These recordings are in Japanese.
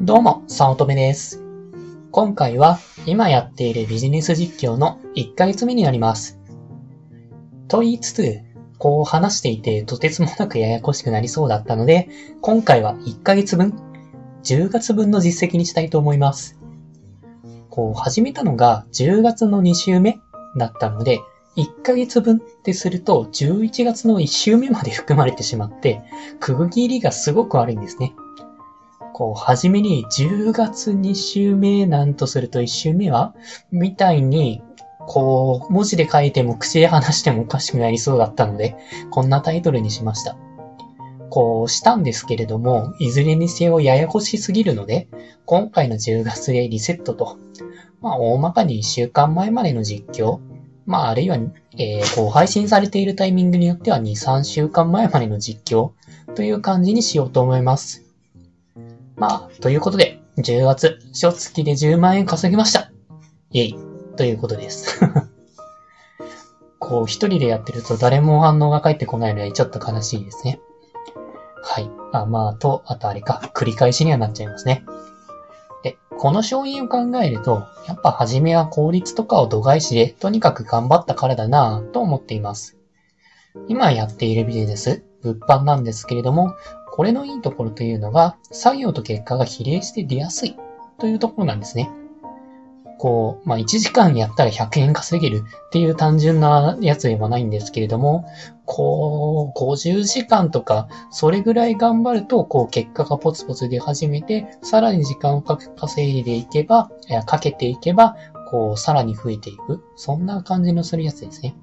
どうも、さおとめです。今回は今やっているビジネス実況の1ヶ月目になります。と言いつつ、こう話していてとてつもなくややこしくなりそうだったので、今回は1ヶ月分、10月分の実績にしたいと思います。こう始めたのが10月の2週目だったので、1ヶ月分ってすると11月の1週目まで含まれてしまって、区切りがすごく悪いんですね。こう、はじめに10月2週目なんとすると1週目はみたいに、こう、文字で書いても口で話してもおかしくなりそうだったので、こんなタイトルにしました。こうしたんですけれども、いずれにせよややこしすぎるので、今回の10月でリセットと、まあ、大まかに1週間前までの実況、まあ、あるいは、えー、こう、配信されているタイミングによっては2、3週間前までの実況という感じにしようと思います。まあ、ということで、10月、初月で10万円稼ぎました。イェイ、ということです。こう、一人でやってると誰も反応が返ってこないので、ちょっと悲しいですね。はい。あ、まあ、と、あとあれか、繰り返しにはなっちゃいますね。で、この勝因を考えると、やっぱ初めは効率とかを度外視で、とにかく頑張ったからだなぁと思っています。今やっているビジネス、物販なんですけれども、これのいいところというのが、作業と結果が比例して出やすいというところなんですね。こう、まあ、1時間やったら100円稼げるっていう単純なやつではないんですけれども、こう、50時間とか、それぐらい頑張ると、こう、結果がポツポツ出始めて、さらに時間をかけ稼いでいけば、かけていけば、こう、さらに増えていく。そんな感じのするやつですね。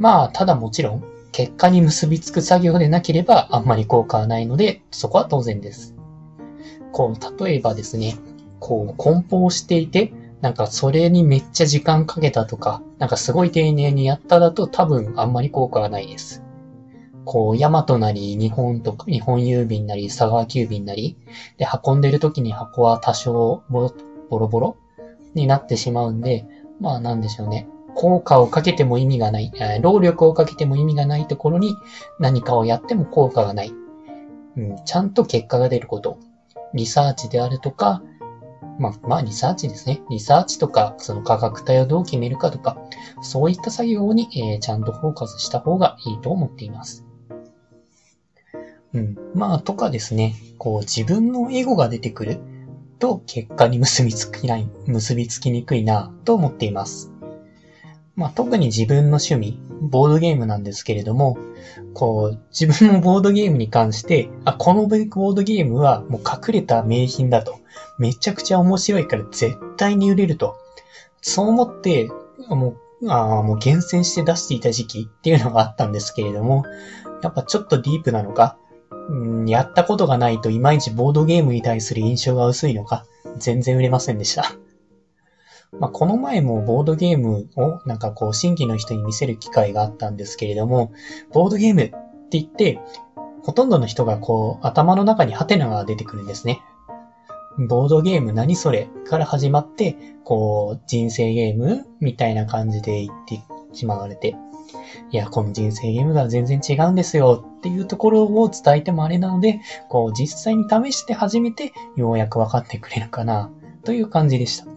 まあ、ただもちろん、結果に結びつく作業でなければあんまり効果はないので、そこは当然です。こう、例えばですね、こう、梱包していて、なんかそれにめっちゃ時間かけたとか、なんかすごい丁寧にやっただと多分あんまり効果がないです。こう、ヤマトなり、日本とか、日本郵便なり、佐川急便なり、で、運んでる時に箱は多少ボロボロボロになってしまうんで、まあなんでしょうね。効果をかけても意味がない、労力をかけても意味がないところに何かをやっても効果がない。うん、ちゃんと結果が出ること。リサーチであるとか、まあ、まあ、リサーチですね。リサーチとか、その価格帯をどう決めるかとか、そういった作業に、えーちゃんとフォーカスした方がいいと思っています。うん。まあ、とかですね、こう、自分のエゴが出てくると、結果に結びつきない、結びつきにくいな、と思っています。まあ、特に自分の趣味、ボードゲームなんですけれども、こう、自分のボードゲームに関して、あ、このボードゲームはもう隠れた名品だと。めちゃくちゃ面白いから絶対に売れると。そう思って、もう、あもう厳選して出していた時期っていうのがあったんですけれども、やっぱちょっとディープなのか、うん、やったことがないといまいちボードゲームに対する印象が薄いのか、全然売れませんでした。まあ、この前もボードゲームをなんかこう新規の人に見せる機会があったんですけれども、ボードゲームって言って、ほとんどの人がこう頭の中にハテナが出てくるんですね。ボードゲーム何それから始まって、こう人生ゲームみたいな感じで言ってしまわれて、いや、この人生ゲームが全然違うんですよっていうところを伝えてもあれなので、こう実際に試して初めてようやく分かってくれるかなという感じでした。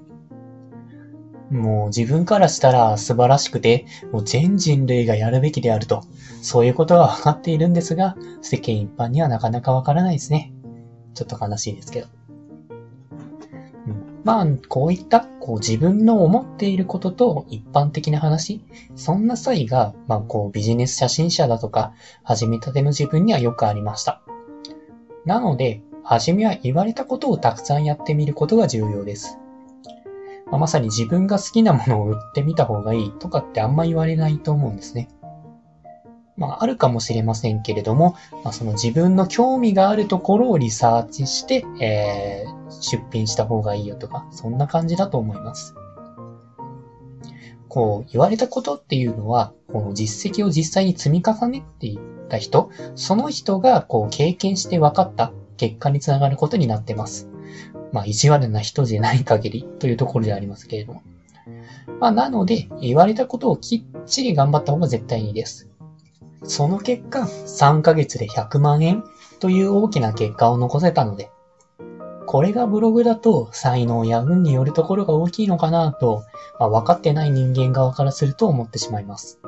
もう自分からしたら素晴らしくて、もう全人類がやるべきであると、そういうことは分かっているんですが、世間一般にはなかなか分からないですね。ちょっと悲しいですけど。うんまあ、こういった、こう自分の思っていることと一般的な話、そんな際が、まあこうビジネス初心者だとか、始めたての自分にはよくありました。なので、初めは言われたことをたくさんやってみることが重要です。まあまさに自分が好きなものを売ってみた方がいいとかってあんま言われないと思うんですね。まあ、あるかもしれませんけれども、まあ、その自分の興味があるところをリサーチして、えー出品した方がいいよとか、そんな感じだと思います。こう、言われたことっていうのは、この実績を実際に積み重ねていった人、その人がこう経験して分かった結果につながることになってます。まあ、意地悪な人じゃない限りというところでありますけれども。まあ、なので、言われたことをきっちり頑張った方が絶対にいいです。その結果、3ヶ月で100万円という大きな結果を残せたので、これがブログだと才能や運によるところが大きいのかなと、まあ、分かってない人間側からすると思ってしまいます。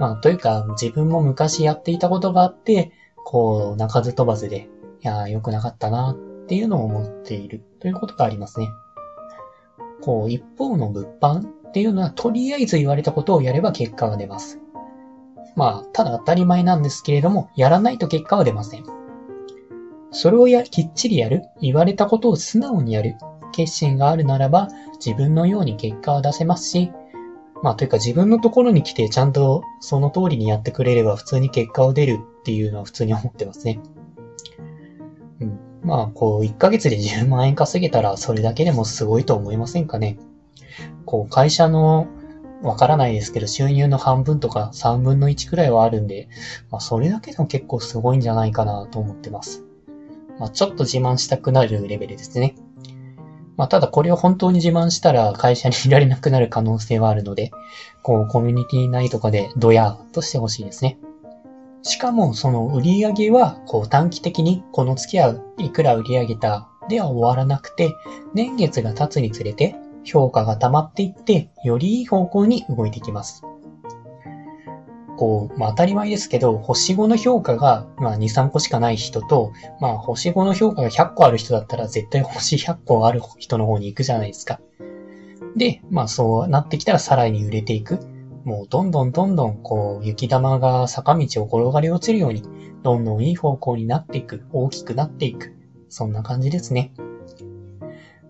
まあ、というか、自分も昔やっていたことがあって、こう、鳴かず飛ばずで、いや良くなかったなっていうのを思っているということがありますね。こう、一方の物販っていうのは、とりあえず言われたことをやれば結果が出ます。まあ、ただ当たり前なんですけれども、やらないと結果は出ません。それをや、きっちりやる、言われたことを素直にやる、決心があるならば、自分のように結果は出せますし、まあ、というか自分のところに来てちゃんとその通りにやってくれれば普通に結果を出るっていうのは普通に思ってますね。まあ、こう、1ヶ月で10万円稼げたらそれだけでもすごいと思いませんかね。こう、会社の、わからないですけど、収入の半分とか3分の1くらいはあるんで、まあ、それだけでも結構すごいんじゃないかなと思ってます。まあ、ちょっと自慢したくなるレベルですね。まあ、ただこれを本当に自慢したら会社にいられなくなる可能性はあるので、こう、コミュニティ内とかでドヤーとしてほしいですね。しかも、その売り上げは、こう短期的にこの月はいくら売り上げたでは終わらなくて、年月が経つにつれて評価が溜まっていって、よりいい方向に動いてきます。こう、まあ当たり前ですけど、星5の評価が、まあ2、3個しかない人と、まあ星5の評価が100個ある人だったら絶対星100個ある人の方に行くじゃないですか。で、まあそうなってきたらさらに売れていく。もうどんどんどんどんこう雪玉が坂道を転がり落ちるように、どんどんいい方向になっていく、大きくなっていく。そんな感じですね。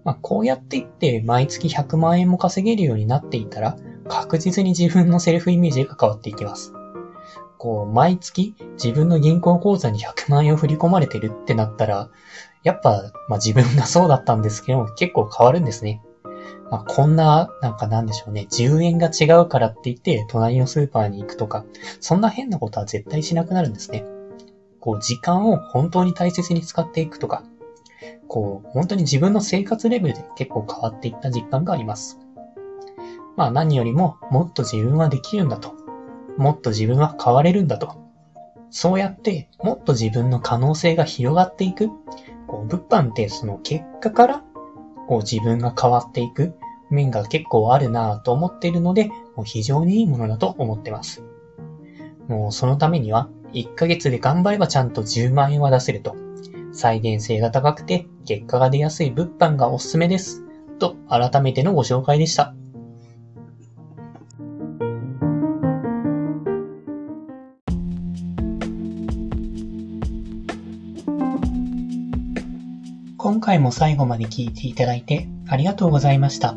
まあこうやっていって毎月100万円も稼げるようになっていたら、確実に自分のセルフイメージが変わっていきます。こう、毎月自分の銀行口座に100万円を振り込まれてるってなったら、やっぱ、まあ自分がそうだったんですけど、結構変わるんですね。まあ、こんな、なんかなんでしょうね、10円が違うからって言って、隣のスーパーに行くとか、そんな変なことは絶対しなくなるんですね。こう、時間を本当に大切に使っていくとか、こう、本当に自分の生活レベルで結構変わっていった実感があります。まあ何よりも、もっと自分はできるんだと。もっと自分は変われるんだと。そうやって、もっと自分の可能性が広がっていく。こう物販ってその結果から、こう自分が変わっていく面が結構あるなぁと思っているので、もう非常にいいものだと思ってます。もうそのためには、1ヶ月で頑張ればちゃんと10万円は出せると。再現性が高くて結果が出やすい物販がおすすめです。と、改めてのご紹介でした。今回も最後まで聞いていただいてありがとうございました。